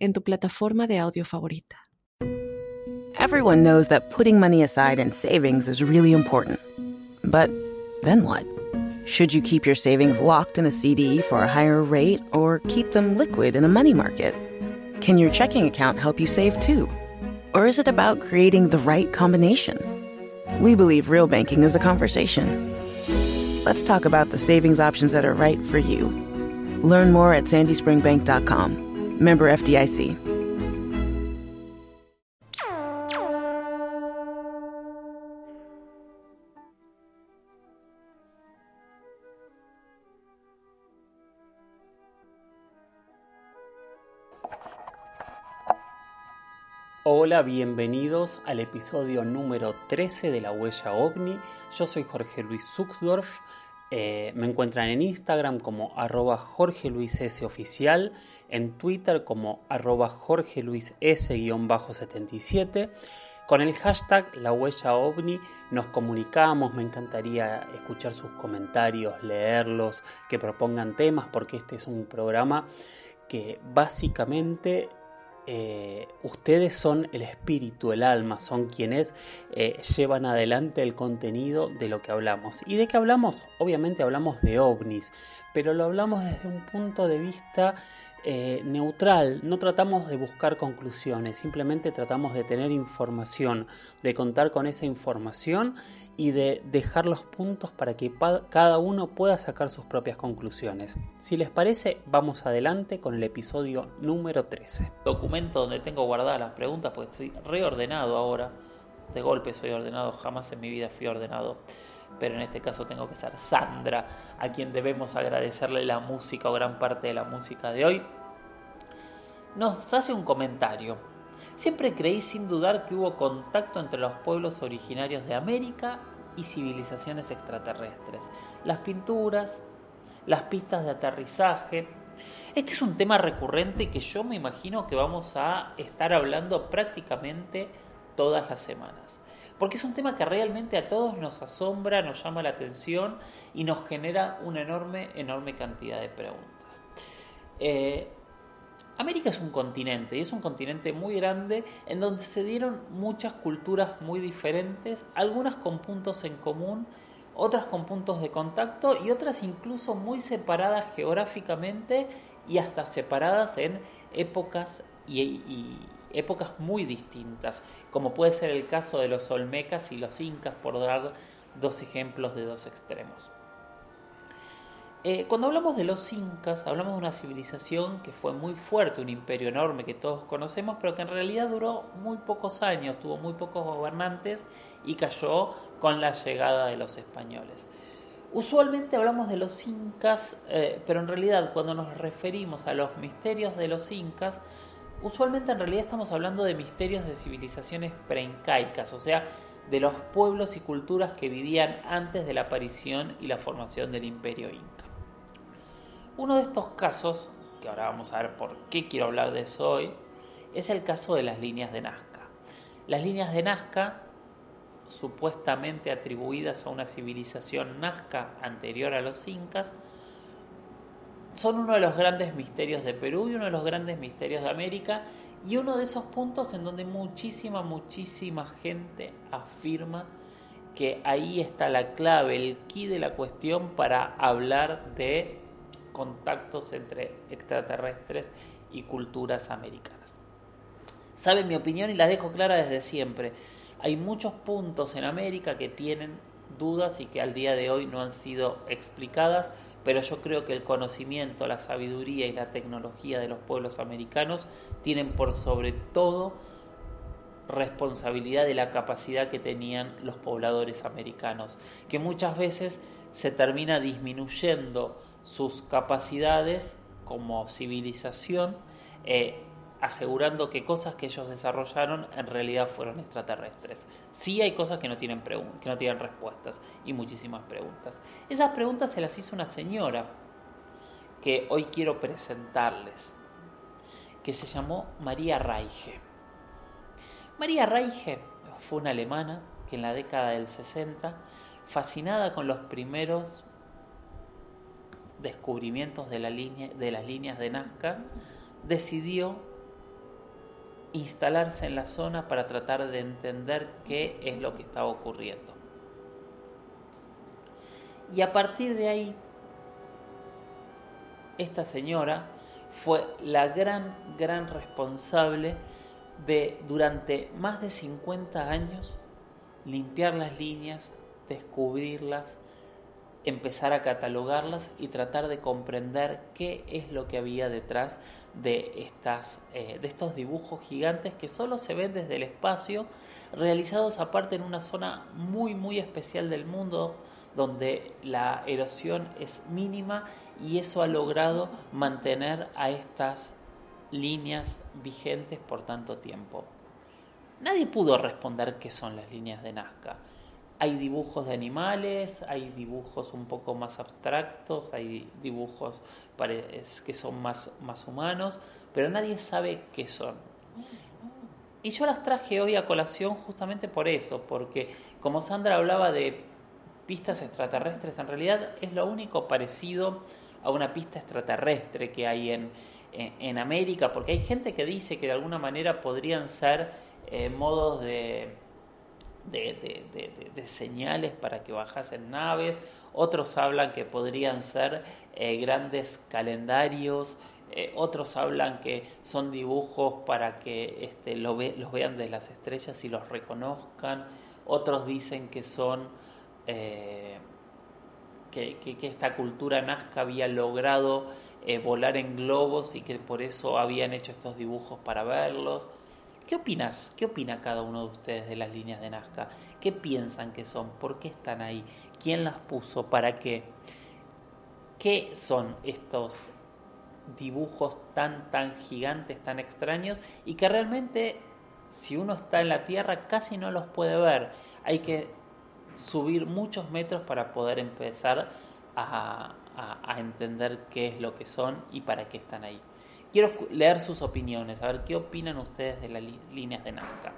en tu plataforma de audio favorita. Everyone knows that putting money aside in savings is really important. But then what? Should you keep your savings locked in a CD for a higher rate or keep them liquid in a money market? Can your checking account help you save too? Or is it about creating the right combination? We believe real banking is a conversation. Let's talk about the savings options that are right for you. Learn more at sandyspringbank.com. Member FDIC. Hola, bienvenidos al episodio número 13 de La Huella OVNI. Yo soy Jorge Luis Zuckdorf. Eh, me encuentran en Instagram como arroba Jorge Luis oficial, en Twitter como arroba Jorge Luis S-77. Con el hashtag La Huella OVNI nos comunicamos, me encantaría escuchar sus comentarios, leerlos, que propongan temas, porque este es un programa que básicamente eh, ustedes son el espíritu, el alma, son quienes eh, llevan adelante el contenido de lo que hablamos. ¿Y de qué hablamos? Obviamente hablamos de ovnis, pero lo hablamos desde un punto de vista eh, neutral, no tratamos de buscar conclusiones, simplemente tratamos de tener información, de contar con esa información y de dejar los puntos para que cada uno pueda sacar sus propias conclusiones. Si les parece, vamos adelante con el episodio número 13. Documento donde tengo guardadas las preguntas, porque estoy reordenado ahora. De golpe soy ordenado, jamás en mi vida fui ordenado. Pero en este caso tengo que ser Sandra, a quien debemos agradecerle la música o gran parte de la música de hoy. Nos hace un comentario Siempre creí sin dudar que hubo contacto entre los pueblos originarios de América y civilizaciones extraterrestres. Las pinturas, las pistas de aterrizaje. Este es un tema recurrente que yo me imagino que vamos a estar hablando prácticamente todas las semanas. Porque es un tema que realmente a todos nos asombra, nos llama la atención y nos genera una enorme, enorme cantidad de preguntas. Eh, América es un continente y es un continente muy grande en donde se dieron muchas culturas muy diferentes, algunas con puntos en común, otras con puntos de contacto y otras incluso muy separadas geográficamente y hasta separadas en épocas y, épocas muy distintas, como puede ser el caso de los olmecas y los incas, por dar dos ejemplos de dos extremos. Eh, cuando hablamos de los incas, hablamos de una civilización que fue muy fuerte, un imperio enorme que todos conocemos, pero que en realidad duró muy pocos años, tuvo muy pocos gobernantes y cayó con la llegada de los españoles. Usualmente hablamos de los incas, eh, pero en realidad cuando nos referimos a los misterios de los incas, usualmente en realidad estamos hablando de misterios de civilizaciones preincaicas, o sea, de los pueblos y culturas que vivían antes de la aparición y la formación del imperio inca. Uno de estos casos, que ahora vamos a ver por qué quiero hablar de eso hoy, es el caso de las líneas de Nazca. Las líneas de Nazca, supuestamente atribuidas a una civilización Nazca anterior a los incas, son uno de los grandes misterios de Perú y uno de los grandes misterios de América y uno de esos puntos en donde muchísima, muchísima gente afirma que ahí está la clave, el key de la cuestión para hablar de contactos entre extraterrestres y culturas americanas. Saben mi opinión y la dejo clara desde siempre. Hay muchos puntos en América que tienen dudas y que al día de hoy no han sido explicadas, pero yo creo que el conocimiento, la sabiduría y la tecnología de los pueblos americanos tienen por sobre todo responsabilidad de la capacidad que tenían los pobladores americanos, que muchas veces se termina disminuyendo sus capacidades como civilización eh, asegurando que cosas que ellos desarrollaron en realidad fueron extraterrestres. Sí hay cosas que no tienen, que no tienen respuestas y muchísimas preguntas. Esas preguntas se las hizo una señora que hoy quiero presentarles, que se llamó María Reige. María Reige fue una alemana que en la década del 60, fascinada con los primeros descubrimientos de, la línea, de las líneas de Nazca, decidió instalarse en la zona para tratar de entender qué es lo que estaba ocurriendo. Y a partir de ahí, esta señora fue la gran, gran responsable de, durante más de 50 años, limpiar las líneas, descubrirlas, empezar a catalogarlas y tratar de comprender qué es lo que había detrás de, estas, eh, de estos dibujos gigantes que solo se ven desde el espacio, realizados aparte en una zona muy muy especial del mundo donde la erosión es mínima y eso ha logrado mantener a estas líneas vigentes por tanto tiempo. Nadie pudo responder qué son las líneas de Nazca hay dibujos de animales, hay dibujos un poco más abstractos, hay dibujos que son más, más humanos, pero nadie sabe qué son. Y yo las traje hoy a colación justamente por eso, porque como Sandra hablaba de pistas extraterrestres, en realidad es lo único parecido a una pista extraterrestre que hay en, en, América, porque hay gente que dice que de alguna manera podrían ser eh, modos de de, señales para que bajasen naves, otros hablan que podrían ser eh, grandes calendarios, eh, otros hablan que son dibujos para que este, lo los vean de las estrellas y los reconozcan, otros dicen que son eh, que, que, esta cultura nazca había logrado volar en globos y que por eso habían hecho estos dibujos para verlos. ¿Qué opinas? ¿Qué opina cada uno de ustedes de las líneas de Nazca? ¿Qué piensan que son? ¿Por qué están ahí? ¿Quién las puso? ¿Para qué? ¿Qué son estos dibujos tan tan gigantes, tan extraños y que realmente si uno está en la Tierra casi no los puede ver? Hay que subir muchos metros para poder empezar a, a entender qué es lo que son y para qué están ahí. Quiero leer sus opiniones, a ver qué opinan ustedes de las líneas de Nazca.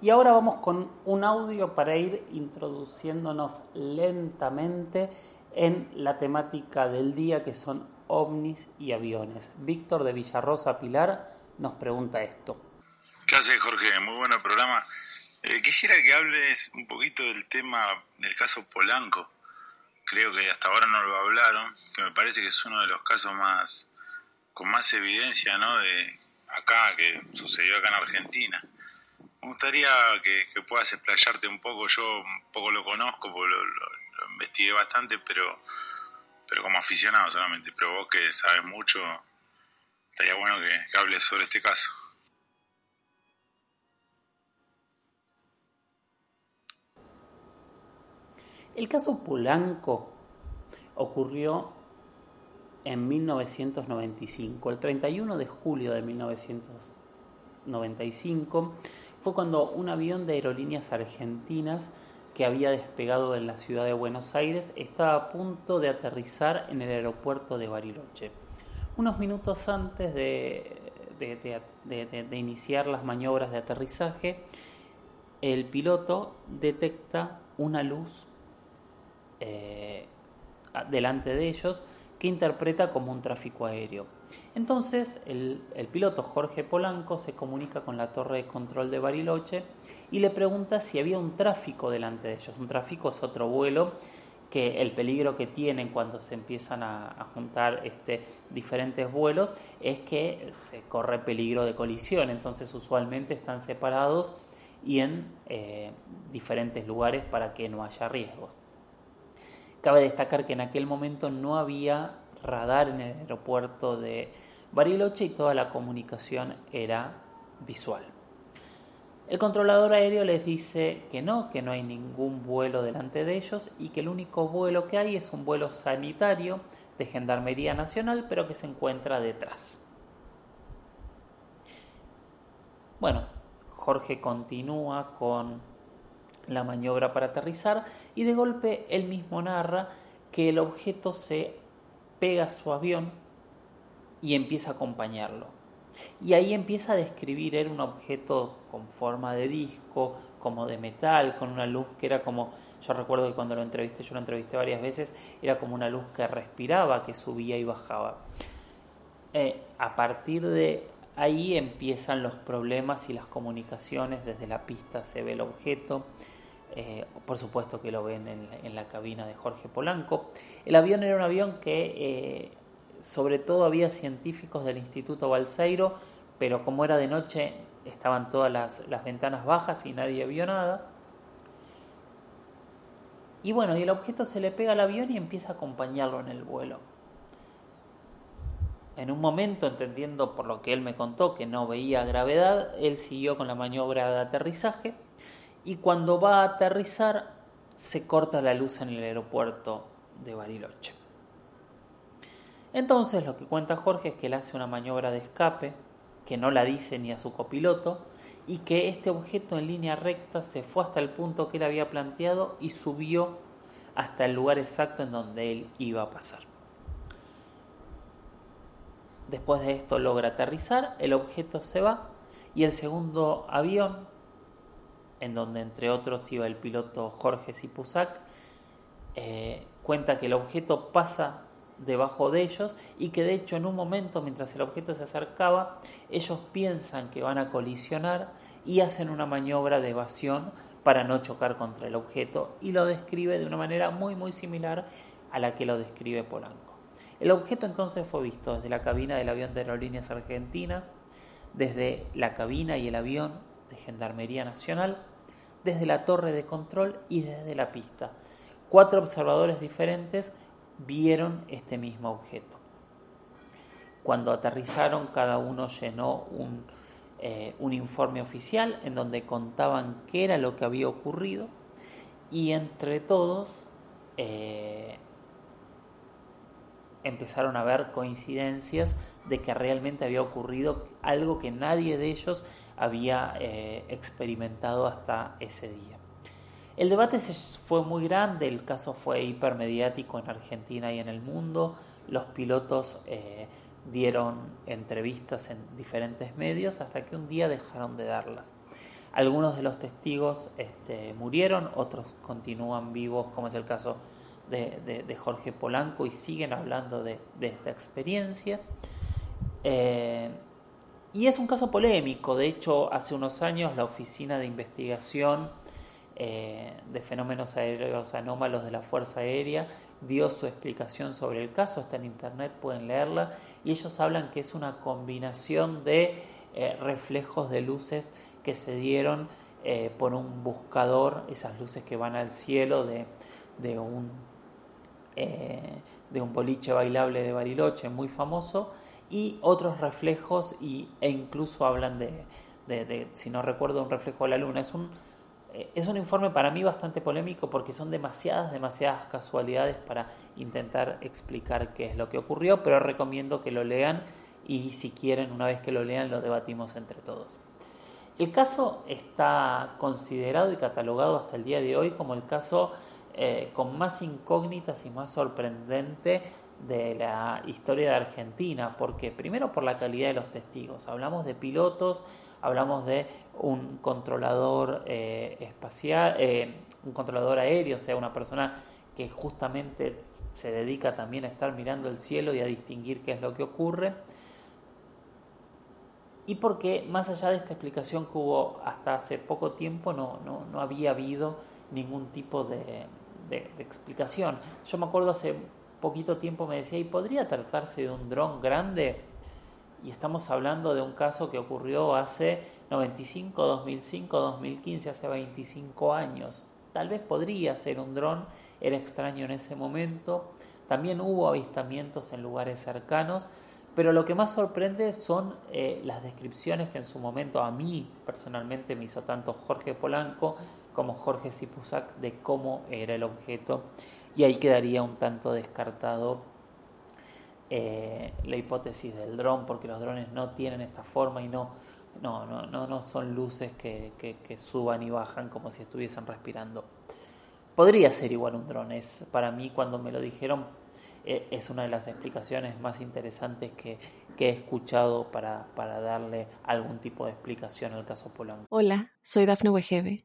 Y ahora vamos con un audio para ir introduciéndonos lentamente en la temática del día que son ovnis y aviones. Víctor de Villarrosa Pilar nos pregunta esto. ¿Qué hace Jorge? Muy buen programa. Eh, quisiera que hables un poquito del tema del caso Polanco. Creo que hasta ahora no lo hablaron, que me parece que es uno de los casos más con más evidencia ¿no? de acá, que sucedió acá en Argentina. Me gustaría que, puedas explayarte un poco, yo un poco lo conozco, lo, investigué bastante, pero, pero como aficionado solamente, pero vos que sabes mucho, estaría bueno que, que hables sobre este caso. El caso Polanco ocurrió en 1995. El 31 de julio de 1995 fue cuando un avión de aerolíneas argentinas que había despegado en la ciudad de Buenos Aires estaba a punto de aterrizar en el aeropuerto de Bariloche. Unos minutos antes de, iniciar las maniobras de aterrizaje, el piloto detecta una luz eh, delante de ellos que interpreta como un tráfico aéreo. Entonces el, piloto Jorge Polanco se comunica con la torre de control de Bariloche y le pregunta si había un tráfico delante de ellos. Un tráfico es otro vuelo que el peligro que tienen cuando se empiezan a, juntar este, diferentes vuelos es que se corre peligro de colisión. Entonces usualmente están separados y en eh, diferentes lugares para que no haya riesgos. Cabe destacar que en aquel momento no había radar en el aeropuerto de Bariloche y toda la comunicación era visual. El controlador aéreo les dice que no, que no hay ningún vuelo delante de ellos y que el único vuelo que hay es un vuelo sanitario de Gendarmería Nacional, pero que se encuentra detrás. Bueno, Jorge continúa con la maniobra para aterrizar y de golpe él mismo narra que el objeto se pega a su avión y empieza a acompañarlo. Y ahí empieza a describir, era un objeto con forma de disco, como de metal, con una luz que era como, yo recuerdo que cuando lo entrevisté, yo lo entrevisté varias veces, era como una luz que respiraba, que subía y bajaba. Eh, a partir de ahí empiezan los problemas y las comunicaciones, desde la pista se ve el objeto, eh, por supuesto que lo ven en, la cabina de Jorge Polanco. El avión era un avión que eh, sobre todo había científicos del Instituto Balseiro, pero como era de noche estaban todas las, ventanas bajas y nadie vio nada. Y bueno, y el objeto se le pega al avión y empieza a acompañarlo en el vuelo. En un momento, entendiendo por lo que él me contó que no veía gravedad, él siguió con la maniobra de aterrizaje y cuando va a aterrizar se corta la luz en el aeropuerto de Bariloche. Entonces lo que cuenta Jorge es que él hace una maniobra de escape, que no la dice ni a su copiloto, y que este objeto en línea recta se fue hasta el punto que él había planteado y subió hasta el lugar exacto en donde él iba a pasar. Después de esto logra aterrizar, el objeto se va y el segundo avión, en donde entre otros iba el piloto Jorge Sipusac, eh, cuenta que el objeto pasa debajo de ellos y que de hecho en un momento mientras el objeto se acercaba ellos piensan que van a colisionar y hacen una maniobra de evasión para no chocar contra el objeto y lo describe de una manera muy muy similar a la que lo describe Polanco. El objeto entonces fue visto desde la cabina del avión de aerolíneas argentinas, desde la cabina y el avión Gendarmería Nacional, desde la torre de control y desde la pista. Cuatro observadores diferentes vieron este mismo objeto. Cuando aterrizaron, cada uno llenó un, eh, un informe oficial en donde contaban qué era lo que había ocurrido y entre todos eh, empezaron a ver coincidencias de que realmente había ocurrido algo que nadie de ellos había eh, experimentado hasta ese día. El debate fue muy grande, el caso fue hipermediático en Argentina y en el mundo. Los pilotos eh, dieron entrevistas en diferentes medios hasta que un día dejaron de darlas. Algunos de los testigos este, murieron, otros continúan vivos, como es el caso Jorge Polanco, y siguen hablando de, esta experiencia. Eh, y es un caso polémico, de hecho hace unos años la Oficina de Investigación eh, de fenómenos aéreos anómalos de la Fuerza Aérea, dio su explicación sobre el caso, está en internet, pueden leerla, y ellos hablan que es una combinación de eh, reflejos de luces que se dieron por un buscador, esas luces que van al cielo de, de un, de un boliche bailable de Bariloche muy famoso, y otros reflejos, y, e incluso hablan de, de, si no recuerdo, un reflejo de la luna. Es un eh, es un informe para mí bastante polémico porque son demasiadas, demasiadas casualidades para intentar explicar qué es lo que ocurrió, pero recomiendo que lo lean y si quieren, una vez que lo lean, lo debatimos entre todos. El caso está considerado y catalogado hasta el día de hoy como el caso eh, con más incógnitas y más sorprendente de la historia de Argentina, porque primero por la calidad de los testigos, hablamos de pilotos, hablamos de un controlador eh, espacial, eh, un controlador aéreo, o sea, una persona que justamente se dedica también a estar mirando el cielo y a distinguir qué es lo que ocurre. Y porque más allá de esta explicación que hubo hasta hace poco tiempo, no, no, había habido ningún tipo de, de, explicación. Yo me acuerdo hace poquito tiempo me decía, ¿y podría tratarse de un dron grande? y estamos hablando de un caso que ocurrió hace 95, 2005, 2015, hace 25 años. Tal vez podría ser un dron, era extraño en ese momento. También hubo avistamientos en lugares cercanos, pero lo que más sorprende son eh, las descripciones que en su momento a mí personalmente me hizo tanto Jorge Polanco como Jorge Sipusac de cómo era el objeto y ahí quedaría un tanto descartado eh, la hipótesis del dron, porque los drones no tienen esta forma y no No, no, no, no son luces que, que, suban y bajan como si estuviesen respirando. Podría ser igual un dron. Es, para mí, cuando me lo dijeron, e, es una de las explicaciones más interesantes que, que he escuchado para, para, darle algún tipo de explicación al caso Polanco. Hola, soy Dafne Wegebe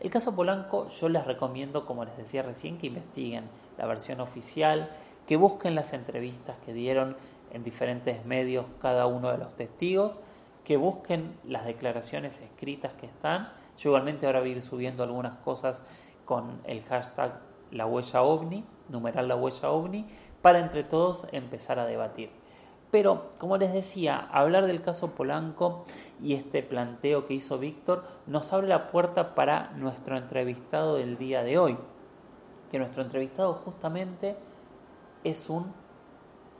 El caso Polanco yo les recomiendo, como les decía recién, que investiguen la versión oficial, que busquen las entrevistas que dieron en diferentes medios cada uno de los testigos, que busquen las declaraciones escritas que están. Yo igualmente ahora voy a ir subiendo algunas cosas con el hashtag la huella ovni, numeral la huella ovni, para entre todos empezar a debatir. Pero, como les decía, hablar del caso Polanco y este planteo que hizo Víctor nos abre la puerta para nuestro entrevistado del día de hoy. Que nuestro entrevistado justamente es un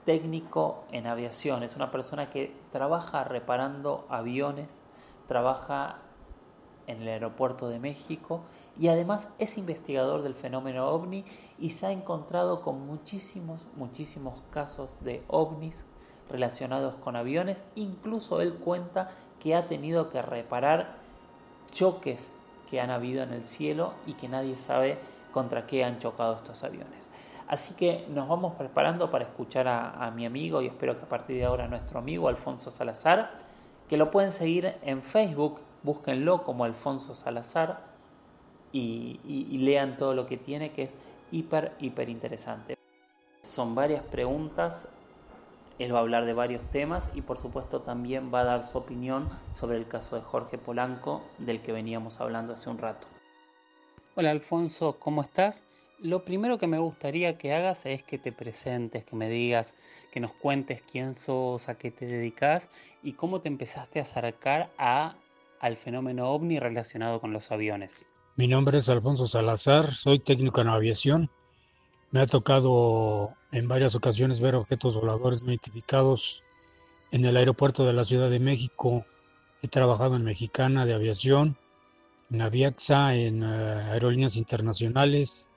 técnico en aviación, es una persona que trabaja reparando aviones, trabaja en el aeropuerto de México y además es investigador del fenómeno ovni y se ha encontrado con muchísimos, muchísimos casos de ovnis relacionados con aviones. Incluso él cuenta que ha tenido que reparar choques que han habido en el cielo y que nadie sabe contra qué han chocado estos aviones. Así que nos vamos preparando para escuchar a, mi amigo y espero que a partir de ahora nuestro amigo Alfonso Salazar, que lo pueden seguir en Facebook, búsquenlo como Alfonso Salazar y, y lean todo lo que tiene que es hiper, hiper interesante. Son varias preguntas él va a hablar de varios temas y por supuesto también va a dar su opinión sobre el caso de Jorge Polanco del que veníamos hablando hace un rato. Hola Alfonso, ¿cómo estás? Lo primero que me gustaría que hagas es que te presentes, que me digas, que nos cuentes quién sos, a qué te dedicas y cómo te empezaste a acercar a, al fenómeno ovni relacionado con los aviones. Mi nombre es Alfonso Salazar, soy técnico en aviación. Me ha tocado en varias ocasiones ver objetos voladores no identificados en el aeropuerto de la Ciudad de México. He trabajado en Mexicana de Aviación, en Aviaxa, en eh, aerolíneas internacionales,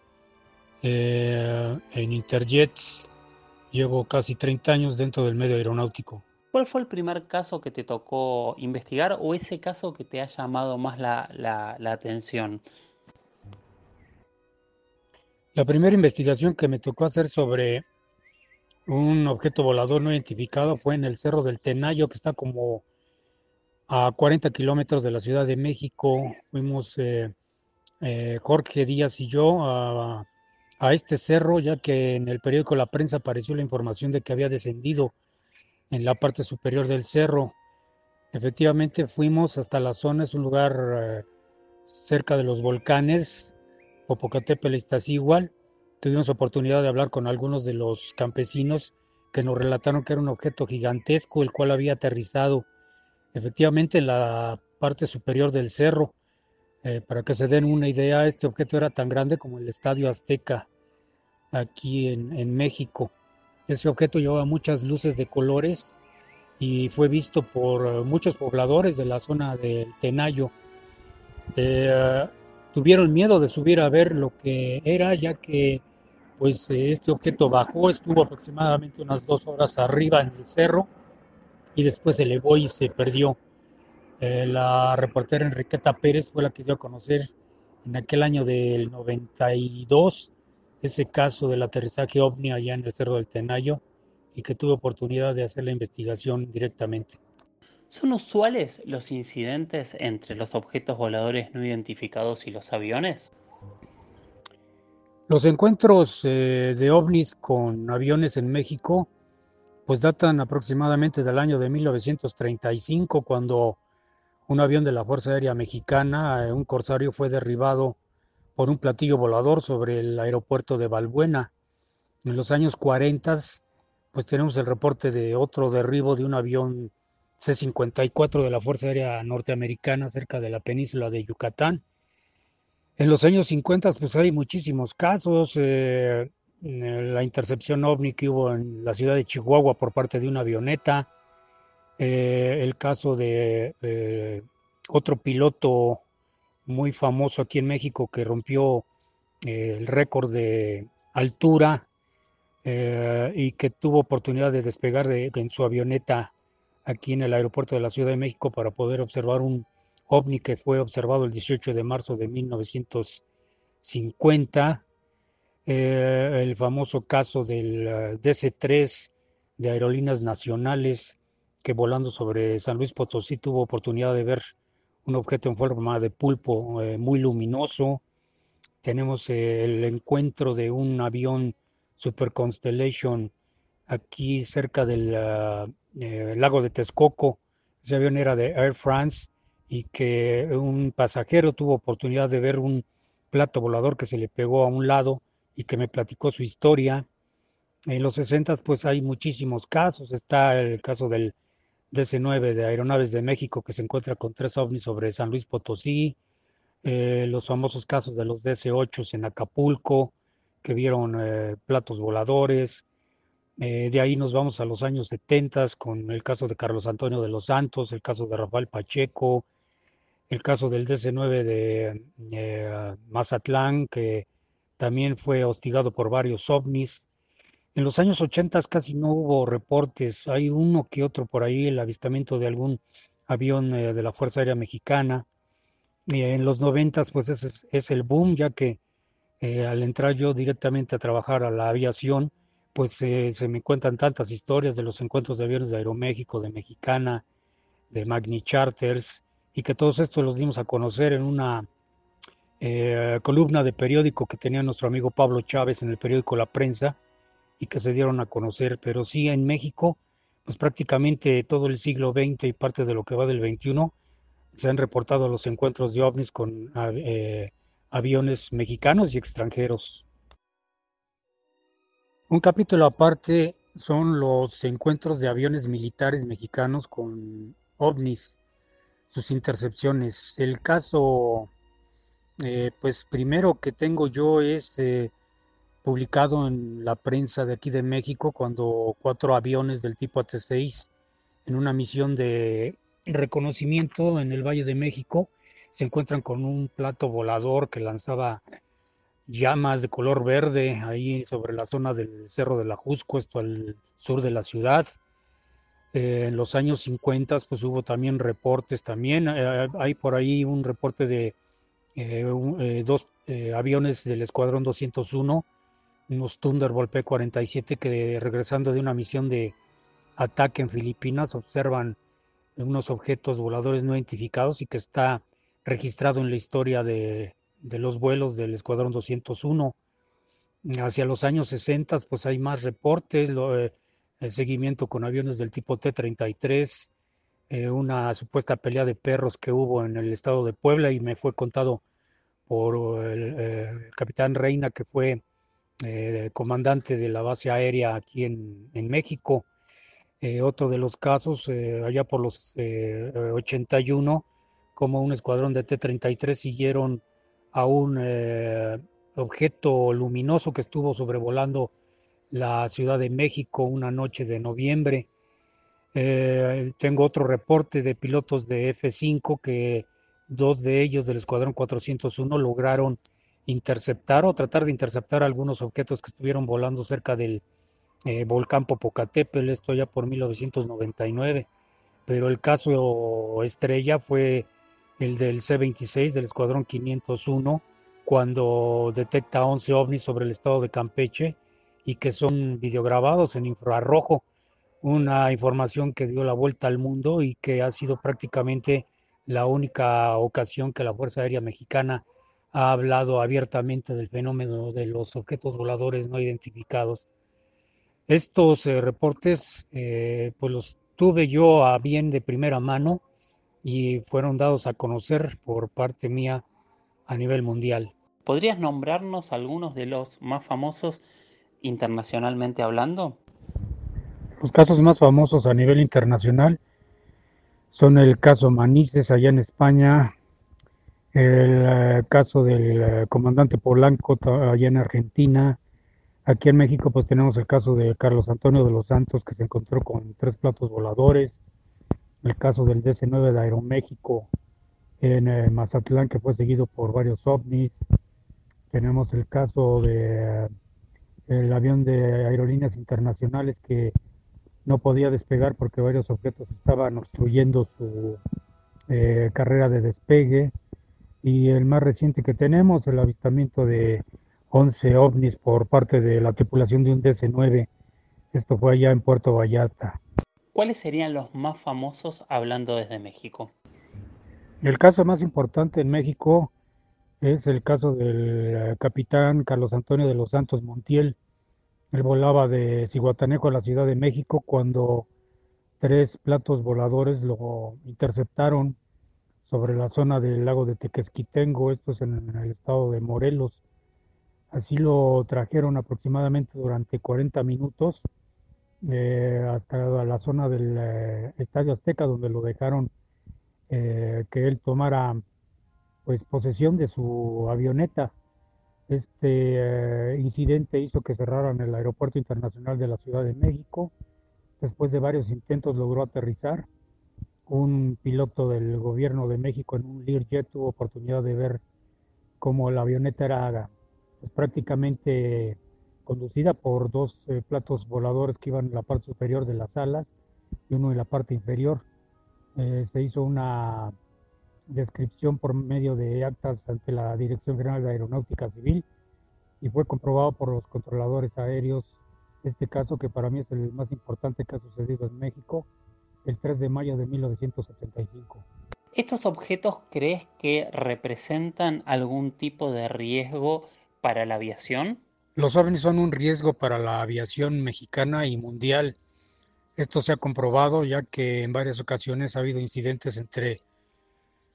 eh, en Interjet. Llevo casi 30 años dentro del medio aeronáutico. ¿Cuál fue el primer caso que te tocó investigar o ese caso que te ha llamado más la, la atención? La primera investigación que me tocó hacer sobre un objeto volador no identificado fue en el Cerro del Tenayo, que está como a 40 kilómetros de la Ciudad de México. Fuimos eh, eh, Jorge Díaz y yo a, este cerro, ya que en el periódico La Prensa apareció la información de que había descendido en la parte superior del cerro. Efectivamente fuimos hasta la zona, es un lugar eh, cerca de los volcanes, Popocatépetl igual. Tuvimos oportunidad de hablar con algunos de los campesinos que nos relataron que era un objeto gigantesco, el cual había aterrizado efectivamente en la parte superior del cerro. Eh, para que se den una idea, este objeto era tan grande como el Estadio Azteca aquí en, México. Ese objeto llevaba muchas luces de colores y fue visto por muchos pobladores de la zona del Tenayo. Eh, tuvieron miedo de subir a ver lo que era, ya que pues este objeto bajó, estuvo aproximadamente unas dos horas arriba en el cerro y después se elevó y se perdió. Eh, la reportera Enriqueta Pérez fue la que dio a conocer en aquel año del 92 ese caso del aterrizaje ovni allá en el Cerro del Tenayo y que tuve oportunidad de hacer la investigación directamente. ¿Son usuales los incidentes entre los objetos voladores no identificados y los aviones? Los encuentros eh, de ovnis con aviones en México pues datan aproximadamente del año de 1935 cuando un avión de la Fuerza Aérea Mexicana, eh, un corsario, fue derribado por un platillo volador sobre el aeropuerto de Balbuena. En los años 40 pues tenemos el reporte de otro derribo de un avión C-54 de la Fuerza Aérea Norteamericana cerca de la península de Yucatán. En los años 50 pues hay muchísimos casos, eh, la intercepción ovni que hubo en la ciudad de Chihuahua por parte de una avioneta, eh, el caso de eh, otro piloto muy famoso aquí en México que rompió el récord de altura y que tuvo oportunidad de despegar en su avioneta aquí en el aeropuerto de la Ciudad de México para poder observar un ovni que fue observado el 18 de marzo de 1950, eh, el famoso caso del eh, DC-3 de Aerolíneas Nacionales que volando sobre San Luis Potosí tuvo oportunidad de ver un objeto en forma de pulpo eh, muy luminoso. Tenemos el encuentro de un avión Super Constellation aquí cerca del lago de Texcoco. Ese avión era de Air France y que un pasajero tuvo oportunidad de ver un plato volador que se le pegó a un lado y que me platicó su historia. En los 60 pues hay muchísimos casos. Está el caso del DC-9 de Aeronaves de México que se encuentra con tres ovnis sobre San Luis Potosí. Eh, los famosos casos de los DC-8 en Acapulco que vieron eh, platos voladores. Eh, de ahí nos vamos a los años 70 con el caso de Carlos Antonio de los Santos, el caso de Rafael Pacheco, el caso del DC-9 de eh, Mazatlán, que también fue hostigado por varios ovnis. En los años 80 casi no hubo reportes, hay uno que otro por ahí, el avistamiento de algún avión eh, de la Fuerza Aérea Mexicana. en los 90 pues ese es, el boom, ya que al entrar yo directamente a trabajar a la aviación, pues se me cuentan tantas historias de los encuentros de aviones de Aeroméxico, de Mexicana, de Magni Charters, y que todos estos los dimos a conocer en una eh, columna de periódico que tenía nuestro amigo Pablo Chávez en el periódico La Prensa, y que se dieron a conocer, pero sí en México, pues prácticamente todo el siglo XX y parte de lo que va del XXI, se han reportado los encuentros de ovnis con eh, aviones mexicanos y extranjeros. Un capítulo aparte son los encuentros de aviones militares mexicanos con ovnis, sus intercepciones. El caso, eh, pues primero que tengo yo es eh, publicado en la prensa de aquí de México cuando cuatro aviones del tipo AT-6 en una misión de reconocimiento en el Valle de México se encuentran con un plato volador que lanzaba llamas de color verde ahí sobre la zona del Cerro de la Jusco, esto al sur de la ciudad. Eh, en los años 50 pues hubo también reportes también. Eh, hay por ahí un reporte de eh, dos aviones del Escuadrón 201, unos Thunderbolt P-47 que regresando de una misión de ataque en Filipinas observan unos objetos voladores no identificados y que está registrado en la historia de, de los vuelos del Escuadrón 201. Hacia los años 60, pues hay más reportes, eh, el seguimiento con aviones del tipo T-33, eh, una supuesta pelea de perros que hubo en el estado de Puebla y me fue contado por el, eh, capitán Reina, que fue comandante de la base aérea aquí en, en México. otro de los casos, allá por los 81, como un escuadrón de T-33 siguieron a un eh, objeto luminoso que estuvo sobrevolando la Ciudad de México una noche de noviembre. Eh, tengo otro reporte de pilotos de F-5 que dos de ellos del Escuadrón 401 lograron interceptar o tratar de interceptar algunos objetos que estuvieron volando cerca del eh, volcán Popocatépetl, esto ya por 1999. Pero el caso estrella fue el del C-26 del Escuadrón 501, cuando detecta 11 ovnis sobre el estado de Campeche y que son videograbados en infrarrojo, una información que dio la vuelta al mundo y que ha sido prácticamente la única ocasión que la Fuerza Aérea Mexicana ha hablado abiertamente del fenómeno de los objetos voladores no identificados. Estos eh, reportes, eh, pues los tuve yo a bien de primera mano y fueron dados a conocer por parte mía a nivel mundial. ¿Podrías nombrarnos algunos de los más famosos internacionalmente hablando? Los casos más famosos a nivel internacional son el caso Manises allá en España, el eh, caso del eh, comandante Polanco allá en Argentina. Aquí en México pues tenemos el caso de Carlos Antonio de los Santos que se encontró con tres platos voladores, el caso del DC-9 de Aeroméxico en eh, Mazatlán que fue seguido por varios ovnis. Tenemos el caso de el avión de aerolíneas internacionales que no podía despegar porque varios objetos estaban obstruyendo su carrera de despegue y el más reciente que tenemos, el avistamiento de 11 ovnis por parte de la tripulación de un DC-9. Esto fue allá en Puerto Vallarta. ¿Cuáles serían los más famosos hablando desde México? El caso más importante en México es el caso del eh, capitán Carlos Antonio de los Santos Montiel. Él volaba de Ciguatanejo a la Ciudad de México cuando tres platos voladores lo interceptaron sobre la zona del lago de Tequesquitengo, esto es en el estado de Morelos. Así lo trajeron aproximadamente durante 40 minutos eh, hasta la zona del eh, Estadio Azteca, donde lo dejaron eh, que él tomara pues posesión de su avioneta. Este incidente hizo que cerraran el aeropuerto internacional de la Ciudad de México. Después de varios intentos logró aterrizar un piloto del gobierno de México en un Learjet tuvo oportunidad de ver cómo la avioneta era pues, prácticamente conducida por dos eh, platos voladores que iban en la parte superior de las alas y uno en la parte inferior. Eh, se hizo una descripción por medio de actas ante la Dirección General de Aeronáutica Civil y fue comprobado por los controladores aéreos este caso que para mí es el más importante que ha sucedido en México el 3 de mayo de 1975. ¿Estos objetos crees que representan algún tipo de riesgo para la aviación? Los ovnis son un riesgo para la aviación mexicana y mundial. Esto se ha comprobado ya que en varias ocasiones ha habido incidentes entre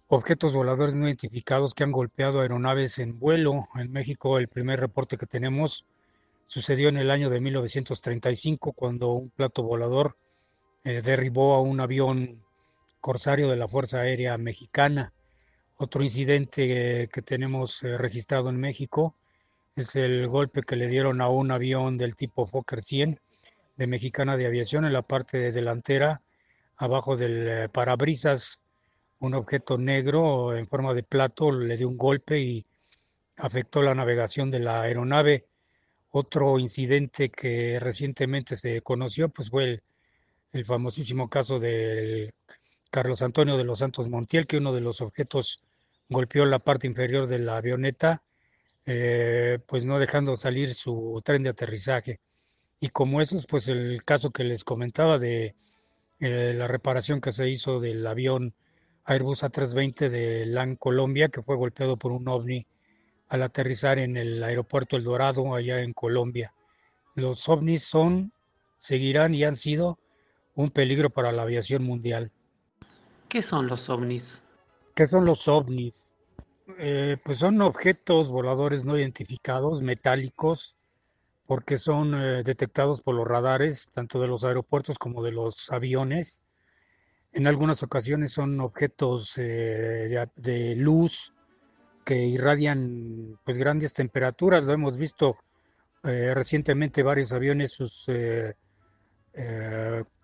objetos voladores no identificados que han golpeado aeronaves en vuelo. En México el primer reporte que tenemos sucedió en el año de 1935 cuando un plato volador eh, derribó a un avión corsario de la Fuerza Aérea Mexicana. Otro incidente que tenemos eh, registrado en México es el golpe que le dieron a un avión del tipo Fokker 100 de Mexicana de Aviación en la parte delantera, abajo del eh, parabrisas, un objeto negro en forma de plato le dio un golpe y afectó la navegación de la aeronave. Otro incidente que recientemente se conoció pues fue el el famosísimo caso de Carlos Antonio de los Santos Montiel, que uno de los objetos golpeó la parte inferior de la avioneta, eh, pues no dejando salir su tren de aterrizaje. Y como eso es pues el caso que les comentaba de eh, la reparación que se hizo del avión Airbus A320 de LAN Colombia, que fue golpeado por un ovni al aterrizar en el aeropuerto El Dorado, allá en Colombia. Los ovnis son, seguirán y han sido un peligro para la aviación mundial. ¿Qué son los ovnis? ¿Qué son los ovnis? Eh, pues son objetos voladores no identificados, metálicos, porque son eh, detectados por los radares, tanto de los aeropuertos como de los aviones. En algunas ocasiones son objetos eh, de, luz que irradian pues grandes temperaturas. Lo hemos visto recientemente varios aviones, sus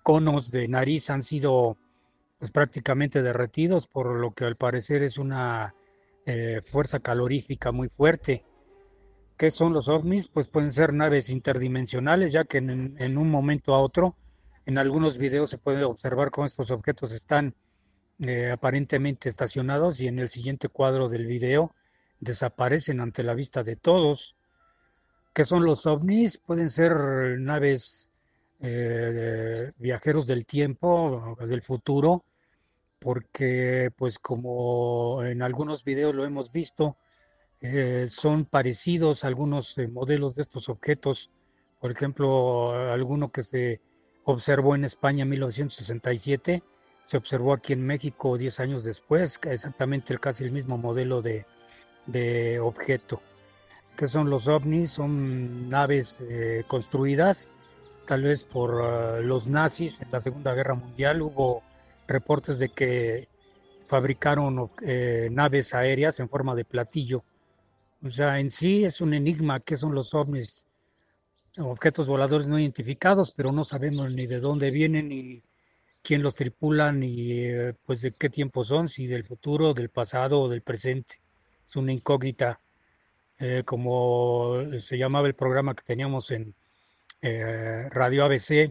conos de nariz han sido pues, prácticamente derretidos, por lo que al parecer es una eh, fuerza calorífica muy fuerte. ¿Qué son los ovnis? Pues pueden ser naves interdimensionales, ya que en, un momento a otro, en algunos videos se puede observar cómo estos objetos están eh, aparentemente estacionados y en el siguiente cuadro del video desaparecen ante la vista de todos. ¿Qué son los ovnis? Pueden ser naves eh, viajeros del tiempo, del futuro, porque pues como en algunos videos lo hemos visto, eh, son parecidos algunos eh, modelos de estos objetos. Por ejemplo, alguno que se observó en España en 1967, se observó aquí en México 10 años después, exactamente casi el mismo modelo de, de objeto. ¿Qué son los ovnis? Son naves construidas tal vez por ah, los nazis en la Segunda Guerra Mundial hubo reportes de que fabricaron eh, naves aéreas en forma de platillo. O sea, en sí es un enigma qué son los ovnis, objetos voladores no identificados, pero no sabemos ni de dónde vienen, ni quién los tripula, ni eh, pues de qué tiempo son, si del futuro, del pasado o del presente. Es una incógnita, eh, como se llamaba el programa que teníamos en Radio ABC,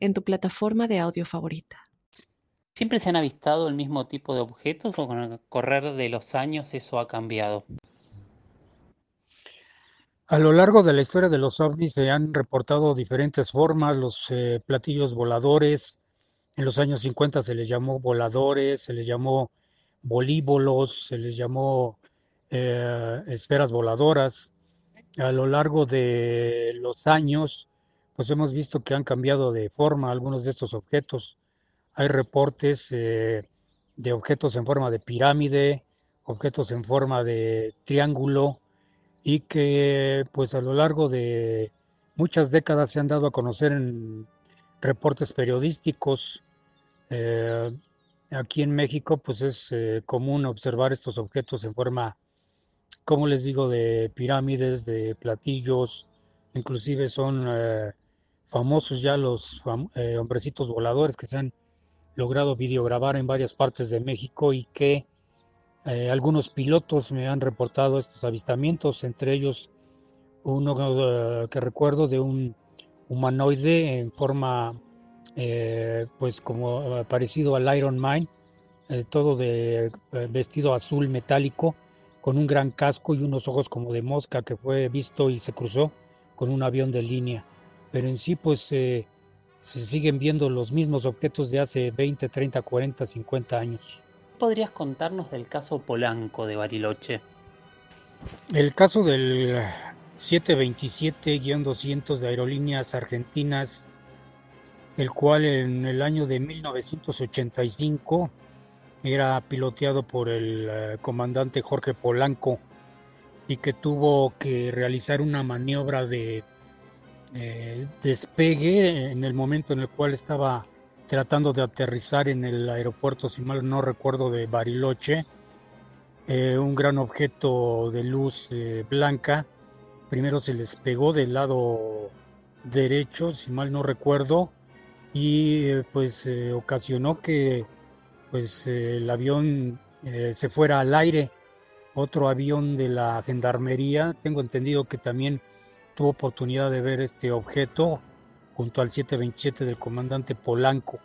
en tu plataforma de audio favorita. ¿Siempre se han avistado el mismo tipo de objetos o con el correr de los años eso ha cambiado? A lo largo de la historia de los ovnis se han reportado diferentes formas, los eh, platillos voladores, en los años 50 se les llamó voladores, se les llamó bolívolos, se les llamó eh, esferas voladoras. A lo largo de los años pues hemos visto que han cambiado de forma algunos de estos objetos. Hay reportes eh, de objetos en forma de pirámide, objetos en forma de triángulo y que pues a lo largo de muchas décadas se han dado a conocer en reportes periodísticos. Eh, aquí en México pues es eh, común observar estos objetos en forma, como les digo, de pirámides, de platillos, inclusive son famosos ya los eh, hombrecitos voladores que se han logrado videograbar en varias partes de México y que eh, algunos pilotos me han reportado estos avistamientos, entre ellos uno eh, que recuerdo de un humanoide en forma pues como parecido al Iron Man, todo de vestido azul metálico, con un gran casco y unos ojos como de mosca que fue visto y se cruzó con un avión de línea pero en sí pues se siguen viendo los mismos objetos de hace 20, 30, 40, 50 años. ¿Podrías contarnos del caso Polanco de Bariloche? El caso del 727-200 de Aerolíneas Argentinas, el cual en el año de 1985 era piloteado por el eh, comandante Jorge Polanco y que tuvo que realizar una maniobra de eh, despegue en el momento en el cual estaba tratando de aterrizar en el aeropuerto, si mal no recuerdo, de Bariloche, eh, un gran objeto de luz eh, blanca. Primero se les pegó del lado derecho, si mal no recuerdo, y pues ocasionó que pues el avión se fuera al aire. Otro avión de la gendarmería, tengo entendido que también tuvo oportunidad de ver este objeto junto al 727 del comandante Polanco.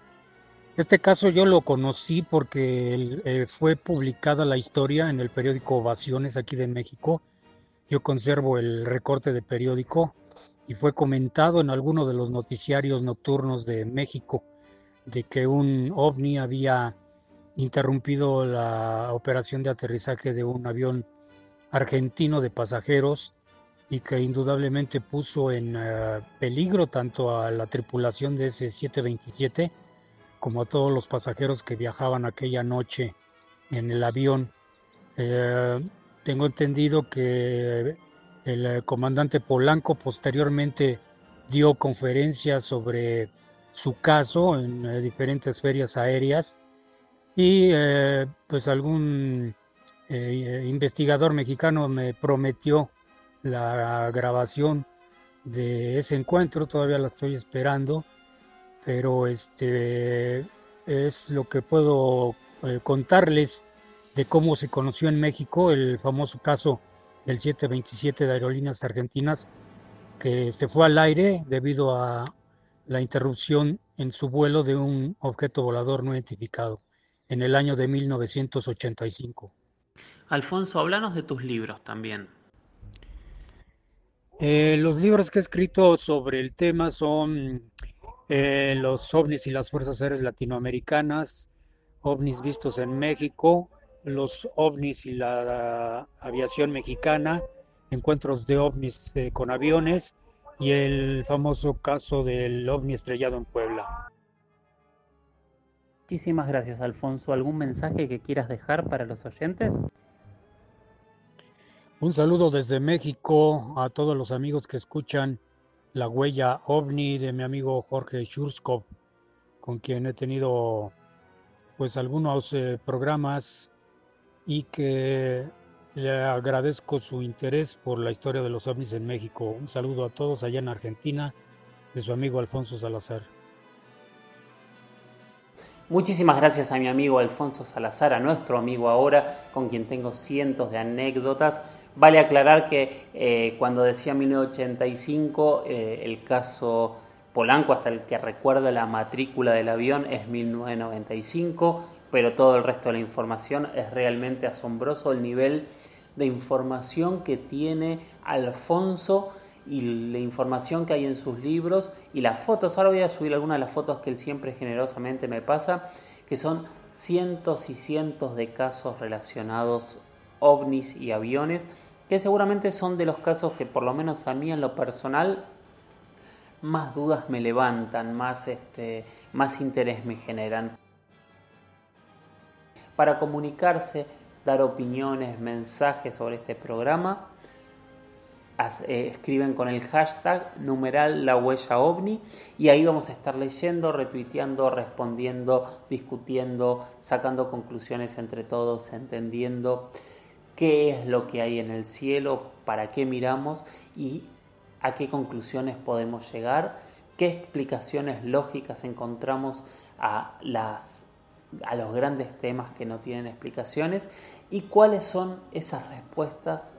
Este caso yo lo conocí porque eh, fue publicada la historia en el periódico Ovaciones aquí de México. Yo conservo el recorte de periódico y fue comentado en alguno de los noticiarios nocturnos de México de que un ovni había interrumpido la operación de aterrizaje de un avión argentino de pasajeros y que indudablemente puso en eh, peligro tanto a la tripulación de ese 727 como a todos los pasajeros que viajaban aquella noche en el avión. Eh, tengo entendido que el eh, comandante Polanco posteriormente dio conferencias sobre su caso en diferentes ferias aéreas y pues algún investigador mexicano me prometió la grabación de ese encuentro, todavía la estoy esperando, pero este es lo que puedo eh, contarles de cómo se conoció en México el famoso caso del 727 de Aerolíneas Argentinas, que se fue al aire debido a la interrupción en su vuelo de un objeto volador no identificado en el año de 1985. Alfonso, háblanos de tus libros también. Eh, los libros que he escrito sobre el tema son eh, Los ovnis y las fuerzas aéreas latinoamericanas, ovnis vistos en México, los ovnis y la aviación mexicana, encuentros de ovnis eh, con aviones y el famoso caso del ovni estrellado en Puebla. Muchísimas gracias, Alfonso. ¿Algún mensaje que quieras dejar para los oyentes? Un saludo desde México a todos los amigos que escuchan La Huella OVNI de mi amigo Jorge Shurskov, con quien he tenido pues algunos eh, programas y que le agradezco su interés por la historia de los ovnis en México. Un saludo a todos allá en Argentina de su amigo Alfonso Salazar. Muchísimas gracias a mi amigo Alfonso Salazar, a nuestro amigo ahora, con quien tengo cientos de anécdotas. Vale aclarar que eh, cuando decía 1985, eh, el caso Polanco, hasta el que recuerda la matrícula del avión, es 1995 pero todo el resto de la información es realmente asombroso el nivel de información que tiene Alfonso y la información que hay en sus libros y las fotos. Ahora voy a subir algunas de las fotos que él siempre generosamente me pasa, que son cientos y cientos de casos relacionados ovnis y aviones, que seguramente son de los casos que por lo menos a mí en lo personal más dudas me levantan, más, este, más interés me generan para comunicarse, dar opiniones, mensajes sobre este programa. Eh, escriben con el hashtag numeral la huella ovni y ahí vamos a estar leyendo, retuiteando, respondiendo, discutiendo, sacando conclusiones entre todos, entendiendo qué es lo que hay en el cielo, para qué miramos y a qué conclusiones podemos llegar, qué explicaciones lógicas encontramos a las a los grandes temas que no tienen explicaciones y cuáles son esas respuestas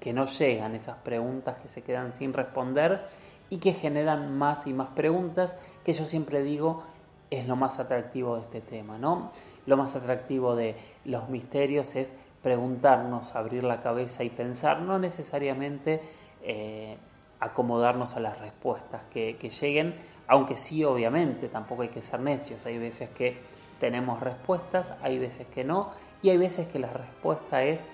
que no llegan, esas preguntas que se quedan sin responder y que generan más y más preguntas, que yo siempre digo es lo más atractivo de este tema, ¿no? Lo más atractivo de los misterios es preguntarnos, abrir la cabeza y pensar, no necesariamente eh, acomodarnos a las respuestas que, lleguen, aunque sí, obviamente, tampoco hay que ser necios, hay veces que tenemos respuestas, hay veces que no, y hay veces que la respuesta es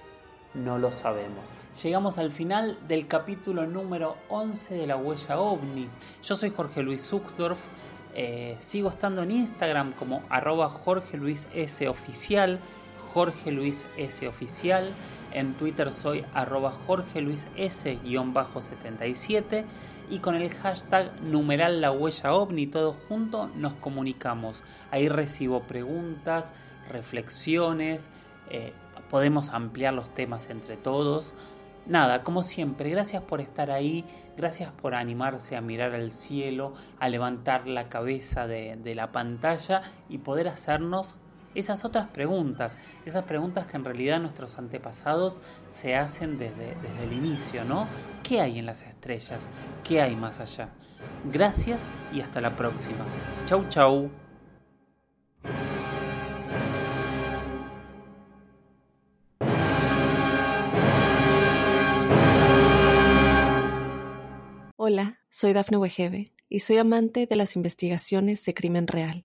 no lo sabemos. Llegamos al final del capítulo número 11 de la huella ovni. Yo soy Jorge Luis Zuckdorf, eh, sigo estando en Instagram como arroba Jorge Luis oficial, Jorge Luis S oficial. En Twitter soy arroba Jorge Luis S-77 y con el hashtag numeral la huella ovni todo junto nos comunicamos. Ahí recibo preguntas, reflexiones, eh, podemos ampliar los temas entre todos. Nada, como siempre, gracias por estar ahí, gracias por animarse a mirar al cielo, a levantar la cabeza de, de la pantalla y poder hacernos esas otras preguntas, esas preguntas que en realidad nuestros antepasados se hacen desde, desde el inicio, ¿no? ¿Qué hay en las estrellas? ¿Qué hay más allá? Gracias y hasta la próxima. Chau, chau. Hola, soy Dafne Wegebe y soy amante de las investigaciones de crimen real.